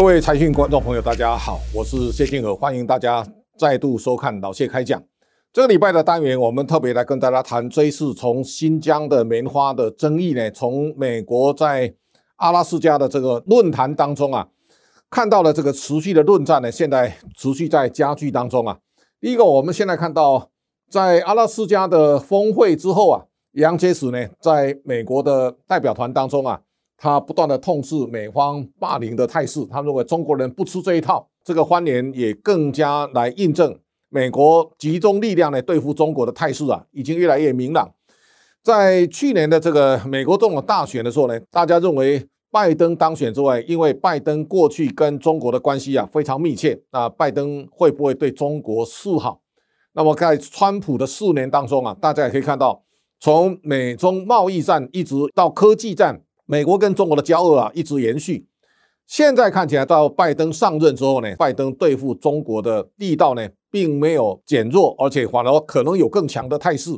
各位财讯观众朋友，大家好，我是谢金河，欢迎大家再度收看老谢开讲。这个礼拜的单元，我们特别来跟大家谈这一次从新疆的棉花的争议呢，从美国在阿拉斯加的这个论坛当中啊，看到了这个持续的论战呢，现在持续在加剧当中啊。第一个，我们现在看到在阿拉斯加的峰会之后啊，杨洁篪呢，在美国的代表团当中啊。他不断的痛斥美方霸凌的态势，他认为中国人不吃这一套。这个欢联也更加来印证美国集中力量来对付中国的态势啊，已经越来越明朗。在去年的这个美国总统大选的时候呢，大家认为拜登当选之外，因为拜登过去跟中国的关系啊非常密切，那拜登会不会对中国示好？那么在川普的四年当中啊，大家也可以看到，从美中贸易战一直到科技战。美国跟中国的交恶啊，一直延续。现在看起来，到拜登上任之后呢，拜登对付中国的力道呢，并没有减弱，而且反而可能有更强的态势。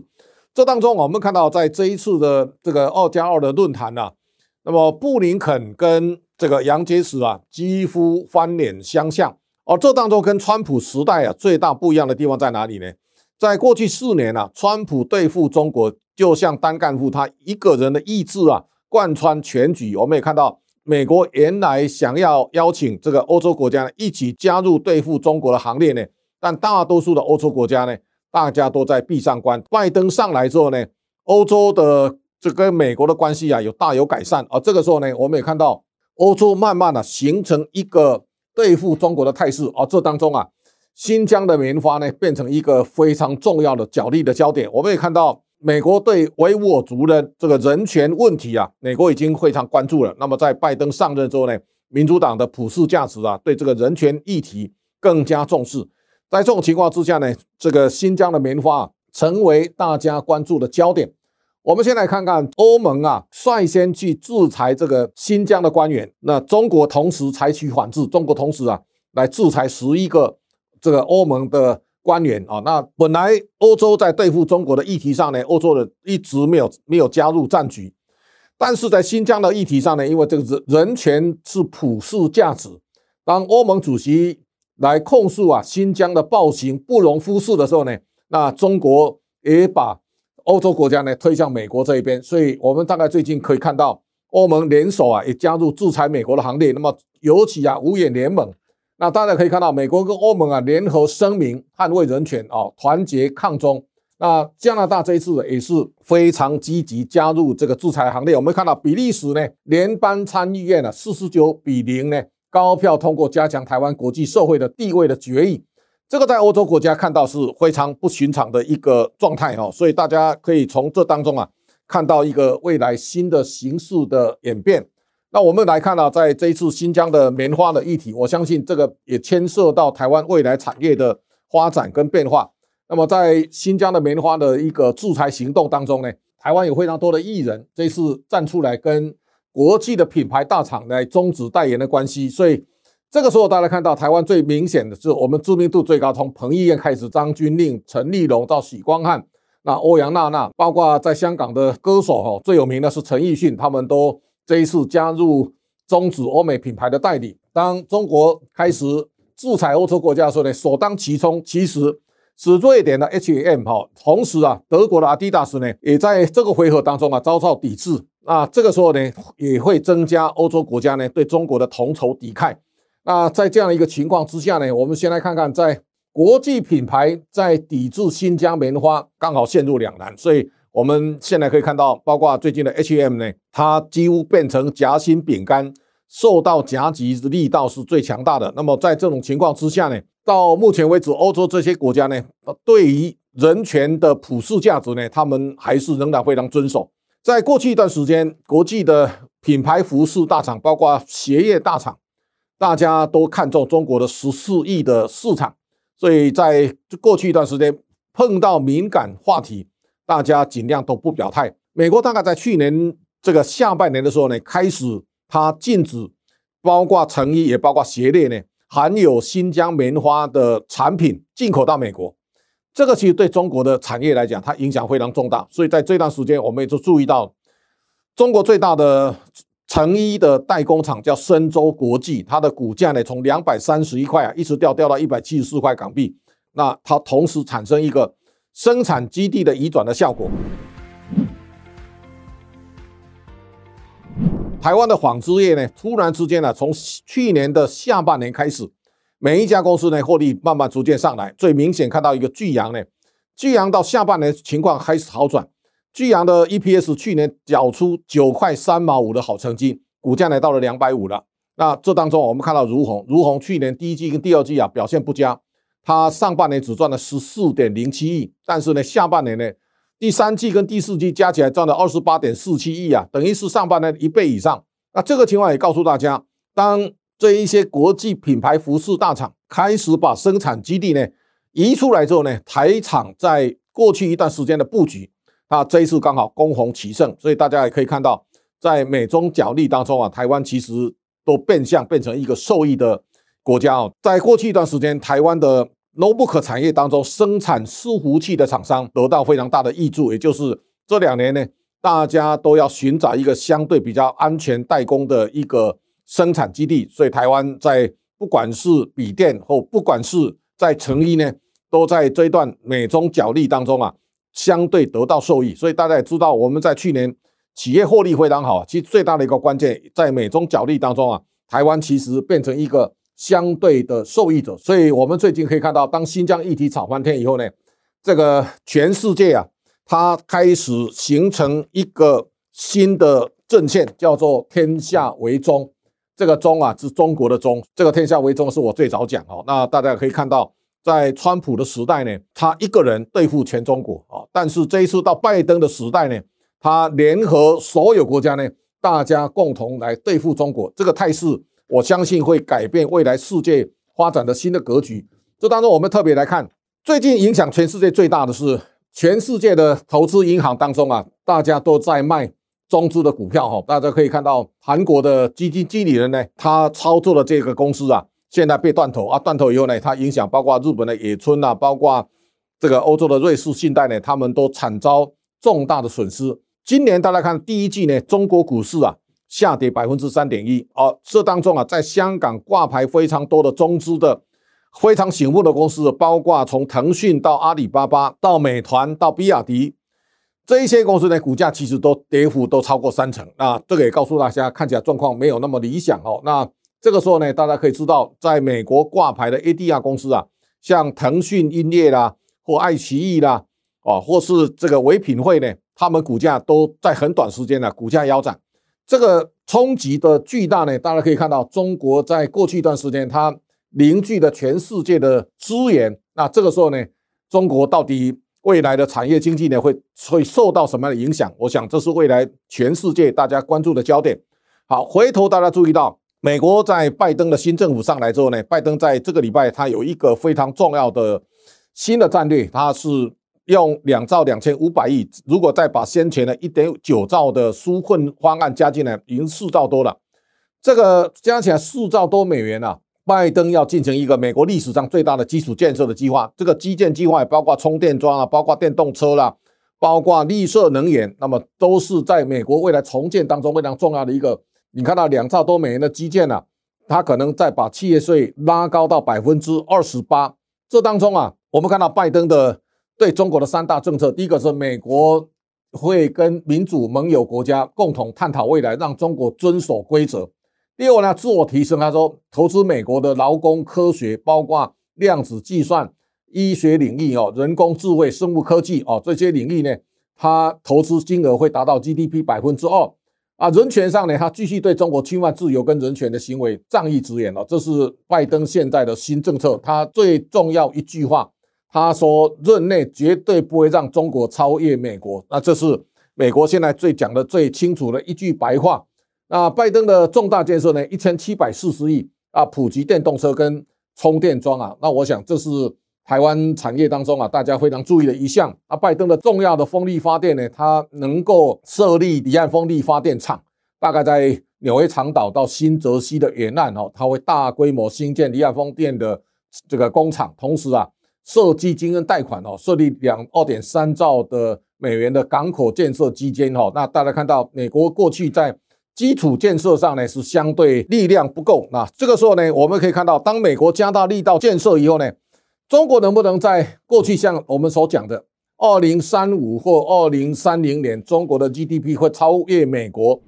这当中，我们看到在这一次的这个二加二的论坛呢，那么布林肯跟这个杨洁篪啊，几乎翻脸相向。而这当中跟川普时代啊，最大不一样的地方在哪里呢？在过去四年啊，川普对付中国就像单干户，他一个人的意志啊。贯穿全局，我们也看到，美国原来想要邀请这个欧洲国家一起加入对付中国的行列呢，但大多数的欧洲国家呢，大家都在闭上关。拜登上来之后呢，欧洲的这跟美国的关系啊有大有改善，而这个时候呢，我们也看到欧洲慢慢的形成一个对付中国的态势，而这当中啊，新疆的棉花呢变成一个非常重要的角力的焦点，我们也看到。美国对维吾尔族的这个人权问题啊，美国已经非常关注了。那么在拜登上任之后呢，民主党的普世价值啊，对这个人权议题更加重视。在这种情况之下呢，这个新疆的棉花啊，成为大家关注的焦点。我们先来看看欧盟啊，率先去制裁这个新疆的官员。那中国同时采取反制，中国同时啊，来制裁十一个这个欧盟的。官员啊，那本来欧洲在对付中国的议题上呢，欧洲人一直没有没有加入战局，但是在新疆的议题上呢，因为这个人人权是普世价值，当欧盟主席来控诉啊新疆的暴行不容忽视的时候呢，那中国也把欧洲国家呢推向美国这一边，所以我们大概最近可以看到欧盟联手啊也加入制裁美国的行列，那么尤其啊五眼联盟。那大家可以看到，美国跟欧盟啊联合声明捍卫人权啊，团结抗中。那加拿大这一次也是非常积极加入这个制裁行列。我们看到比利时呢，联邦参议院呢四十九比零呢高票通过加强台湾国际社会的地位的决议。这个在欧洲国家看到是非常不寻常的一个状态哈，所以大家可以从这当中啊看到一个未来新的形势的演变。那我们来看呢，在这一次新疆的棉花的议题，我相信这个也牵涉到台湾未来产业的发展跟变化。那么在新疆的棉花的一个制裁行动当中呢，台湾有非常多的艺人这次站出来跟国际的品牌大厂来终止代言的关系。所以这个时候大家看到台湾最明显的是我们知名度最高，从彭于晏开始，张钧甯、陈立农到许光汉，那欧阳娜娜，包括在香港的歌手哈，最有名的是陈奕迅，他们都。这一次加入终止欧美品牌的代理，当中国开始制裁欧洲国家的时候呢，首当其冲其实是瑞典的 H&M 哈，同时啊，德国的 Adidas 呢也在这个回合当中啊遭到抵制，那这个时候呢也会增加欧洲国家呢对中国的同仇敌忾。那在这样一个情况之下呢，我们先来看看在国际品牌在抵制新疆棉花，刚好陷入两难，所以。我们现在可以看到，包括最近的 H&M 呢，它几乎变成夹心饼干，受到夹击力道是最强大的。那么在这种情况之下呢，到目前为止，欧洲这些国家呢，对于人权的普世价值呢，他们还是仍然非常遵守。在过去一段时间，国际的品牌服饰大厂，包括鞋业大厂，大家都看中中国的十四亿的市场，所以在过去一段时间碰到敏感话题。大家尽量都不表态。美国大概在去年这个下半年的时候呢，开始它禁止，包括成衣也包括鞋类呢，含有新疆棉花的产品进口到美国。这个其实对中国的产业来讲，它影响非常重大。所以在这段时间，我们也就注意到，中国最大的成衣的代工厂叫深州国际，它的股价呢从两百三十一块啊，一直掉掉到一百七十四块港币。那它同时产生一个生产基地的移转的效果。台湾的纺织业呢，突然之间呢，从去年的下半年开始，每一家公司呢获利慢慢逐渐上来。最明显看到一个巨阳呢，巨阳到下半年情况开始好转，巨阳的 EPS 去年缴出九块三毛五的好成绩，股价呢到了两百五了。那这当中我们看到如虹，如虹去年第一季跟第二季啊表现不佳，它上半年只赚了十四点零七亿，但是呢下半年呢。第三季跟第四季加起来赚了二十八点四七亿啊，等于是上半年一倍以上。那这个情况也告诉大家，当这一些国际品牌服饰大厂开始把生产基地呢移出来之后呢，台厂在过去一段时间的布局，它这一次刚好攻红其胜，所以大家也可以看到，在美中角力当中啊，台湾其实都变相变成一个受益的国家哦。在过去一段时间，台湾的 notebook 产业当中，生产伺服器的厂商得到非常大的益助，也就是这两年呢，大家都要寻找一个相对比较安全代工的一个生产基地，所以台湾在不管是笔电或不管是在成衣呢，都在这一段美中角力当中啊，相对得到受益。所以大家也知道，我们在去年企业获利非常好，其实最大的一个关键在美中角力当中啊，台湾其实变成一个。相对的受益者，所以我们最近可以看到，当新疆议题炒翻天以后呢，这个全世界啊，它开始形成一个新的阵线，叫做“天下为中”。这个“中”啊，是中国的“中”。这个“天下为中”是我最早讲哦。那大家可以看到，在川普的时代呢，他一个人对付全中国啊。但是这一次到拜登的时代呢，他联合所有国家呢，大家共同来对付中国。这个态势。我相信会改变未来世界发展的新的格局。这当中，我们特别来看，最近影响全世界最大的是全世界的投资银行当中啊，大家都在卖中资的股票哈。大家可以看到，韩国的基金经理人呢，他操作的这个公司啊，现在被断头啊，断头以后呢，它影响包括日本的野村呐，包括这个欧洲的瑞士信贷呢，他们都惨遭重大的损失。今年大家看第一季呢，中国股市啊。下跌百分之三点一，哦，这当中啊，在香港挂牌非常多的中资的非常醒目的公司，包括从腾讯到阿里巴巴到美团到比亚迪这一些公司呢，股价其实都跌幅都超过三成。那这个也告诉大家，看起来状况没有那么理想哦。那这个时候呢，大家可以知道，在美国挂牌的 ADR 公司啊，像腾讯音乐啦，或爱奇艺啦，哦，或是这个唯品会呢，他们股价都在很短时间呢，股价腰斩。这个冲击的巨大呢，大家可以看到，中国在过去一段时间，它凝聚了全世界的资源。那这个时候呢，中国到底未来的产业经济呢，会会受到什么样的影响？我想这是未来全世界大家关注的焦点。好，回头大家注意到，美国在拜登的新政府上来之后呢，拜登在这个礼拜他有一个非常重要的新的战略，他是。用两兆两千五百亿，如果再把先前的一点九兆的纾困方案加进来，已经四兆多了。这个加起来四兆多美元啊！拜登要进行一个美国历史上最大的基础建设的计划。这个基建计划也包括充电桩啊，包括电动车啦，包括绿色能源，那么都是在美国未来重建当中非常重要的一个。你看到两兆多美元的基建啊，它可能再把企业税拉高到百分之二十八。这当中啊，我们看到拜登的。对中国的三大政策，第一个是美国会跟民主盟友国家共同探讨未来，让中国遵守规则。第二呢，自我提升。他说，投资美国的劳工科学，包括量子计算、医学领域哦，人工智慧、生物科技哦，这些领域呢，他投资金额会达到 GDP 百分之二。啊，人权上呢，他继续对中国侵犯自由跟人权的行为仗义直言了。这是拜登现在的新政策，他最重要一句话。他说，任内绝对不会让中国超越美国。那这是美国现在最讲的最清楚的一句白话。那拜登的重大建设呢？一千七百四十亿啊，普及电动车跟充电桩啊。那我想这是台湾产业当中啊，大家非常注意的一项。啊，拜登的重要的风力发电呢，它能够设立离岸风力发电厂，大概在纽约长岛到新泽西的沿岸哦，它会大规模新建离岸风电的这个工厂，同时啊。设基金跟贷款哦，设立两二点三兆的美元的港口建设基金哈。那大家看到，美国过去在基础建设上呢是相对力量不够。那这个时候呢，我们可以看到，当美国加大力道建设以后呢，中国能不能在过去像我们所讲的，二零三五或二零三零年，中国的 GDP 会超越美国？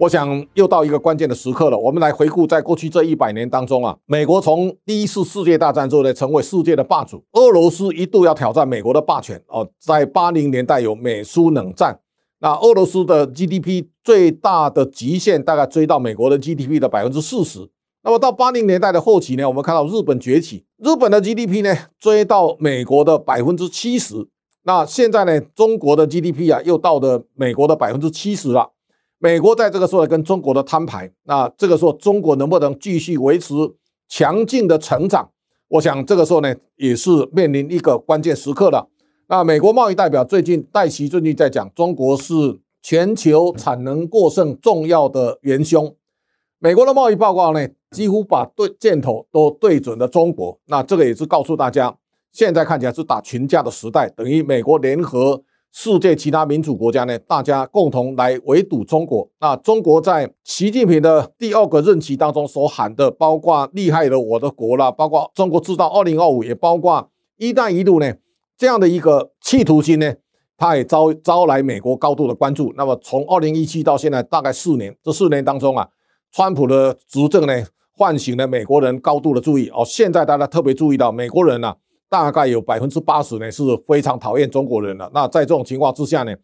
我想又到一个关键的时刻了。我们来回顾，在过去这一百年当中啊，美国从第一次世界大战之后呢，成为世界的霸主。俄罗斯一度要挑战美国的霸权哦，在八零年代有美苏冷战，那俄罗斯的 GDP 最大的极限大概追到美国的 GDP 的百分之四十。那么到八零年代的后期呢，我们看到日本崛起，日本的 GDP 呢追到美国的百分之七十。那现在呢，中国的 GDP 啊又到了美国的百分之七十了。美国在这个时候跟中国的摊牌，那这个时候中国能不能继续维持强劲的成长？我想这个时候呢，也是面临一个关键时刻了。那美国贸易代表最近戴奇最近在讲，中国是全球产能过剩重要的元凶。美国的贸易报告呢，几乎把对箭头都对准了中国。那这个也是告诉大家，现在看起来是打群架的时代，等于美国联合。世界其他民主国家呢，大家共同来围堵中国。那中国在习近平的第二个任期当中所喊的，包括厉害的我的国啦，包括中国制造二零二五，也包括一带一路呢，这样的一个企图心呢，它也招招来美国高度的关注。那么从二零一七到现在大概四年，这四年当中啊，川普的执政呢，唤醒了美国人高度的注意。哦，现在大家特别注意到美国人呢。大概有百分之八十呢是非常讨厌中国人的。那在这种情况之下呢，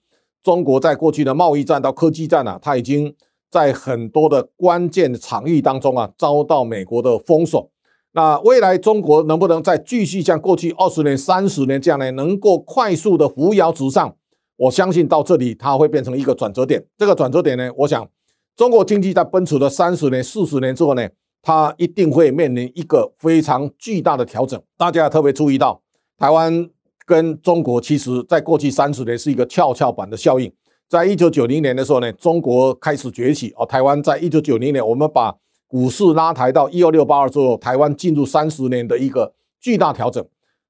中国在过去的贸易战到科技战啊，它已经在很多的关键场域当中啊遭到美国的封锁。那未来中国能不能再继续像过去二十年、三十年这样呢，能够快速的扶摇直上？我相信到这里它会变成一个转折点。这个转折点呢，我想中国经济在奔驰了三十年、四十年之后呢？它一定会面临一个非常巨大的调整。大家特别注意到，台湾跟中国其实在过去三十年是一个跷跷板的效应。在一九九零年的时候呢，中国开始崛起哦，台湾在一九九零年，我们把股市拉抬到一二六八二之后，台湾进入三十年的一个巨大调整。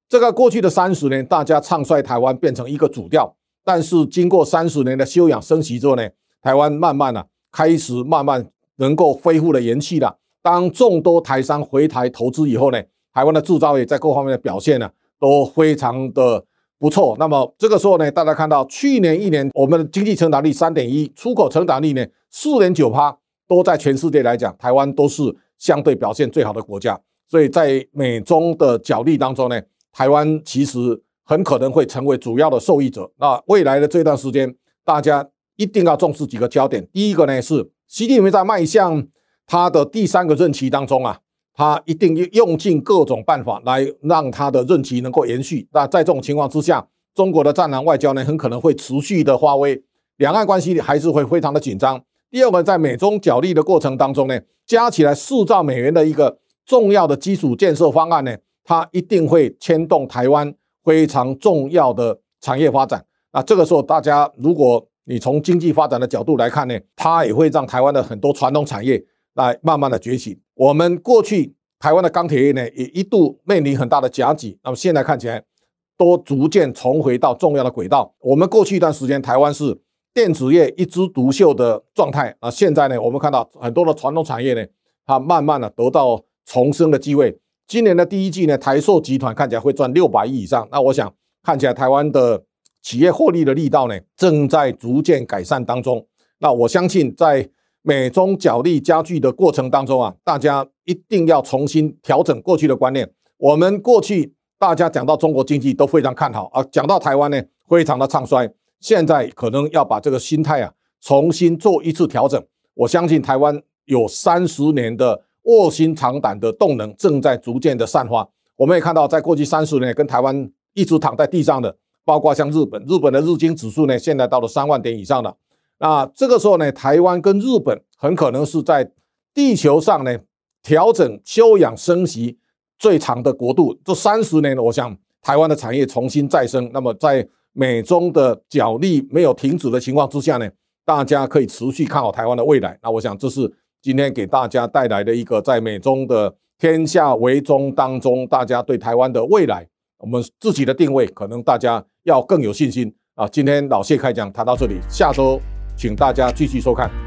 这个过去的三十年，大家唱衰台湾变成一个主调，但是经过三十年的休养生息之后呢，台湾慢慢的开始慢慢能够恢复了元气了。当众多台商回台投资以后呢，台湾的制造业在各方面的表现呢都非常的不错。那么这个时候呢，大家看到去年一年我们的经济成长率三点一，出口成长率呢四点九趴，都在全世界来讲，台湾都是相对表现最好的国家。所以在美中的角力当中呢，台湾其实很可能会成为主要的受益者。那未来的这段时间，大家一定要重视几个焦点。第一个呢是习近平在迈向。他的第三个任期当中啊，他一定用尽各种办法来让他的任期能够延续。那在这种情况之下，中国的战狼外交呢，很可能会持续的发威，两岸关系还是会非常的紧张。第二个，在美中角力的过程当中呢，加起来四兆美元的一个重要的基础建设方案呢，它一定会牵动台湾非常重要的产业发展。那这个时候，大家如果你从经济发展的角度来看呢，它也会让台湾的很多传统产业。来慢慢的崛起。我们过去台湾的钢铁业呢，也一度面临很大的夹击。那么现在看起来，都逐渐重回到重要的轨道。我们过去一段时间，台湾是电子业一枝独秀的状态啊。现在呢，我们看到很多的传统产业呢，它慢慢的得到重生的机会。今年的第一季呢，台塑集团看起来会赚六百亿以上。那我想看起来台湾的企业获利的力道呢，正在逐渐改善当中。那我相信在。美中角力加剧的过程当中啊，大家一定要重新调整过去的观念。我们过去大家讲到中国经济都非常看好啊，讲到台湾呢非常的唱衰。现在可能要把这个心态啊重新做一次调整。我相信台湾有三十年的卧薪尝胆的动能正在逐渐的散发。我们也看到，在过去三十年跟台湾一直躺在地上的，包括像日本，日本的日经指数呢现在到了三万点以上了。那这个时候呢，台湾跟日本很可能是在地球上呢调整休养生息最长的国度。这三十年，我想台湾的产业重新再生。那么在美中的角力没有停止的情况之下呢，大家可以持续看好台湾的未来。那我想这是今天给大家带来的一个在美中的天下为中当中，大家对台湾的未来，我们自己的定位可能大家要更有信心。啊，今天老谢开讲谈到这里，下周请大家继续收看。